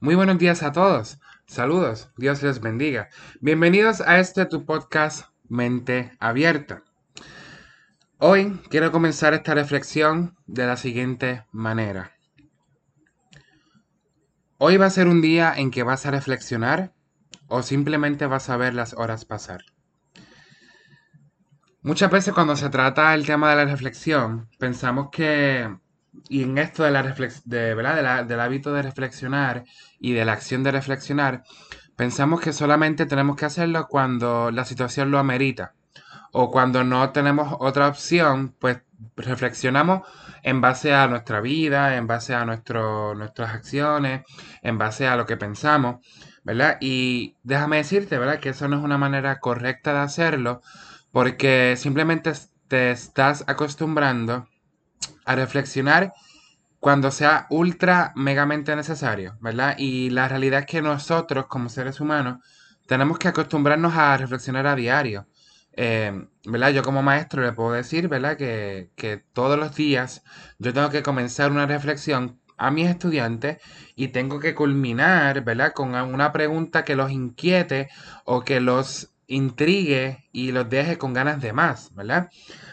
Muy buenos días a todos. Saludos. Dios les bendiga. Bienvenidos a este tu podcast Mente Abierta. Hoy quiero comenzar esta reflexión de la siguiente manera. Hoy va a ser un día en que vas a reflexionar o simplemente vas a ver las horas pasar. Muchas veces cuando se trata el tema de la reflexión, pensamos que, y en esto de la de, ¿verdad? del hábito de reflexionar y de la acción de reflexionar, pensamos que solamente tenemos que hacerlo cuando la situación lo amerita o cuando no tenemos otra opción, pues reflexionamos en base a nuestra vida, en base a nuestras acciones, en base a lo que pensamos, ¿verdad? Y déjame decirte, ¿verdad? Que eso no es una manera correcta de hacerlo, porque simplemente te estás acostumbrando a reflexionar cuando sea ultra megamente necesario, ¿verdad? Y la realidad es que nosotros como seres humanos tenemos que acostumbrarnos a reflexionar a diario. Eh, ¿verdad? Yo como maestro le puedo decir, ¿verdad? Que, que todos los días yo tengo que comenzar una reflexión a mis estudiantes y tengo que culminar, ¿verdad? Con una pregunta que los inquiete o que los intrigue y los deje con ganas de más, ¿verdad?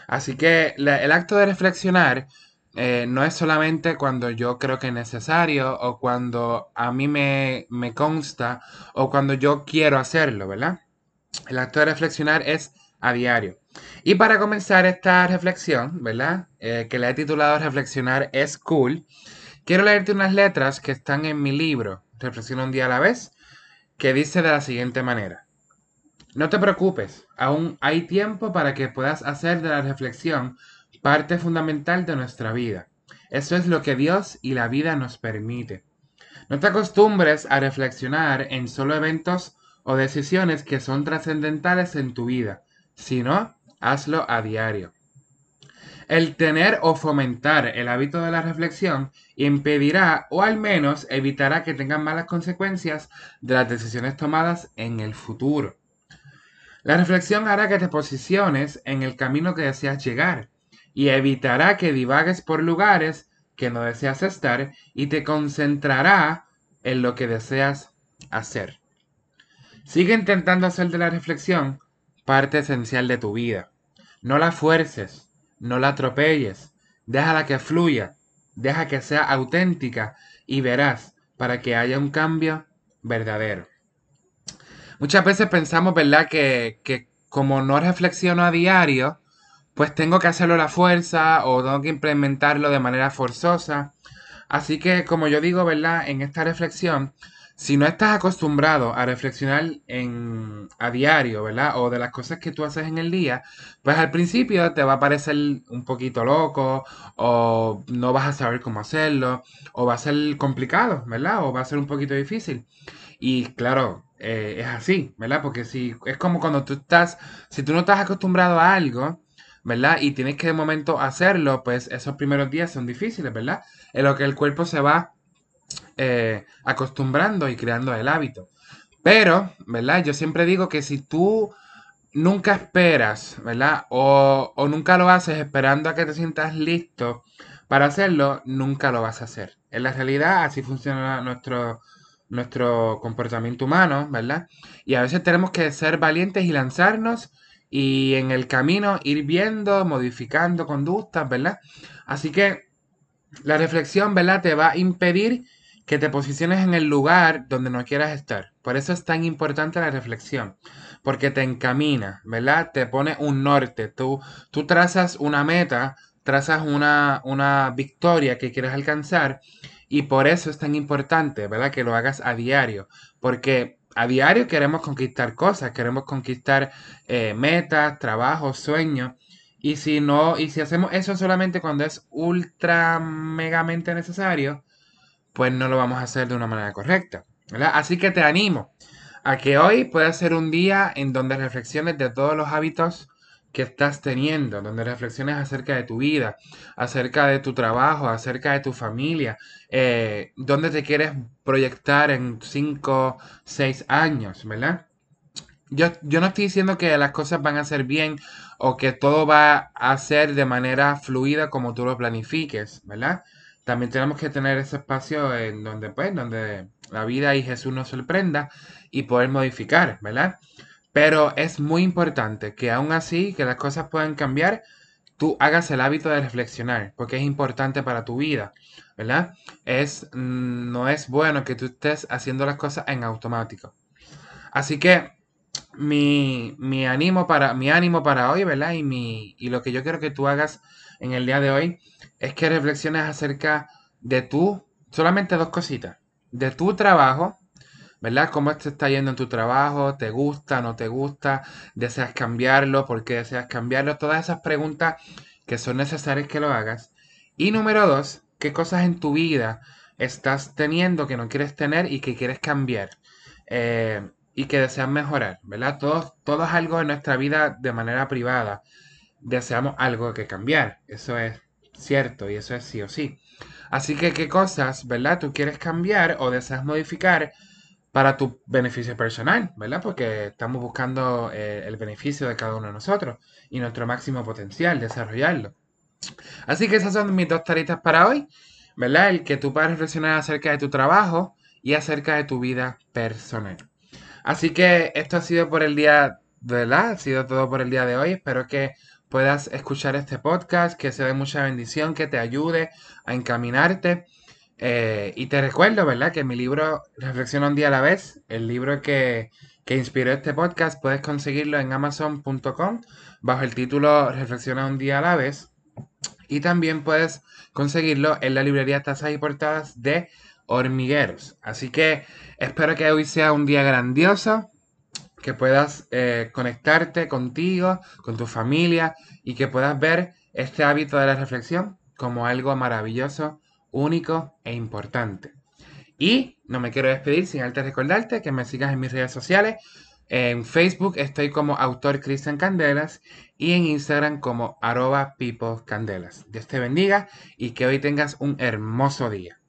Así que el acto de reflexionar eh, no es solamente cuando yo creo que es necesario o cuando a mí me, me consta o cuando yo quiero hacerlo, ¿verdad? El acto de reflexionar es a diario. Y para comenzar esta reflexión, ¿verdad? Eh, que le he titulado Reflexionar es cool, quiero leerte unas letras que están en mi libro, Reflexiona un día a la vez, que dice de la siguiente manera. No te preocupes, aún hay tiempo para que puedas hacer de la reflexión parte fundamental de nuestra vida. Eso es lo que Dios y la vida nos permite. No te acostumbres a reflexionar en solo eventos o decisiones que son trascendentales en tu vida, si no, hazlo a diario. El tener o fomentar el hábito de la reflexión impedirá o al menos evitará que tengan malas consecuencias de las decisiones tomadas en el futuro. La reflexión hará que te posiciones en el camino que deseas llegar y evitará que divagues por lugares que no deseas estar y te concentrará en lo que deseas hacer. Sigue intentando hacer de la reflexión parte esencial de tu vida. No la fuerces, no la atropelles, déjala que fluya, deja que sea auténtica y verás para que haya un cambio verdadero. Muchas veces pensamos, ¿verdad?, que, que como no reflexiono a diario, pues tengo que hacerlo a la fuerza o tengo que implementarlo de manera forzosa. Así que, como yo digo, ¿verdad? En esta reflexión, si no estás acostumbrado a reflexionar en, a diario, ¿verdad? O de las cosas que tú haces en el día, pues al principio te va a parecer un poquito loco, o no vas a saber cómo hacerlo, o va a ser complicado, ¿verdad? O va a ser un poquito difícil. Y claro, eh, es así, ¿verdad? Porque si es como cuando tú estás, si tú no estás acostumbrado a algo, ¿verdad? Y tienes que de momento hacerlo, pues esos primeros días son difíciles, ¿verdad? En lo que el cuerpo se va eh, acostumbrando y creando el hábito. Pero, ¿verdad? Yo siempre digo que si tú nunca esperas, ¿verdad? O, nunca lo haces esperando a que te sientas listo para hacerlo, nunca lo vas a hacer. En la realidad, así funciona nuestro, nuestro comportamiento humano, ¿verdad? Y a veces tenemos que ser valientes y lanzarnos y en el camino ir viendo, modificando conductas, ¿verdad? Así que la reflexión, ¿verdad? Te va a impedir que te posiciones en el lugar donde no quieras estar. Por eso es tan importante la reflexión, porque te encamina, ¿verdad? Te pone un norte, tú, tú trazas una meta, trazas una, una victoria que quieres alcanzar y por eso es tan importante, ¿verdad? Que lo hagas a diario, porque a diario queremos conquistar cosas, queremos conquistar eh, metas, trabajos, sueños. Y si no, y si hacemos eso solamente cuando es ultra megamente necesario, pues no lo vamos a hacer de una manera correcta. Así que te animo a que hoy pueda ser un día en donde reflexiones de todos los hábitos que estás teniendo, donde reflexiones acerca de tu vida, acerca de tu trabajo, acerca de tu familia, eh, dónde te quieres proyectar en 5, 6 años, ¿verdad? Yo, yo no estoy diciendo que las cosas van a ser bien o que todo va a ser de manera fluida como tú lo planifiques, ¿verdad? también tenemos que tener ese espacio en donde, pues, donde la vida y Jesús nos sorprenda y poder modificar, ¿verdad? Pero es muy importante que aún así, que las cosas puedan cambiar, tú hagas el hábito de reflexionar, porque es importante para tu vida, ¿verdad? Es, mm, no es bueno que tú estés haciendo las cosas en automático. Así que mi, mi ánimo para, mi ánimo para hoy, ¿verdad? Y, mi, y lo que yo quiero que tú hagas en el día de hoy es que reflexiones acerca de tú, solamente dos cositas, de tu trabajo, ¿verdad? ¿Cómo te está yendo en tu trabajo? ¿Te gusta? ¿No te gusta? ¿Deseas cambiarlo? ¿Por qué deseas cambiarlo? Todas esas preguntas que son necesarias que lo hagas. Y número dos, ¿qué cosas en tu vida estás teniendo que no quieres tener y que quieres cambiar? Eh, y que deseas mejorar, ¿verdad? Todos, todos algo en nuestra vida de manera privada deseamos algo que cambiar. Eso es cierto y eso es sí o sí. Así que, ¿qué cosas, verdad? Tú quieres cambiar o deseas modificar para tu beneficio personal, ¿verdad? Porque estamos buscando eh, el beneficio de cada uno de nosotros y nuestro máximo potencial, desarrollarlo. Así que esas son mis dos taritas para hoy, ¿verdad? El que tú puedas reflexionar acerca de tu trabajo y acerca de tu vida personal. Así que esto ha sido por el día, ¿verdad? Ha sido todo por el día de hoy. Espero que puedas escuchar este podcast, que sea de mucha bendición, que te ayude a encaminarte. Eh, y te recuerdo, ¿verdad? Que mi libro Reflexiona un día a la vez, el libro que, que inspiró este podcast, puedes conseguirlo en amazon.com bajo el título Reflexiona un día a la vez. Y también puedes conseguirlo en la librería Tazas y Portadas de Hormigueros. Así que espero que hoy sea un día grandioso que puedas eh, conectarte contigo, con tu familia y que puedas ver este hábito de la reflexión como algo maravilloso, único e importante. Y no me quiero despedir sin antes recordarte que me sigas en mis redes sociales. En Facebook estoy como autor Cristian Candelas y en Instagram como arroba people candelas. Dios te bendiga y que hoy tengas un hermoso día.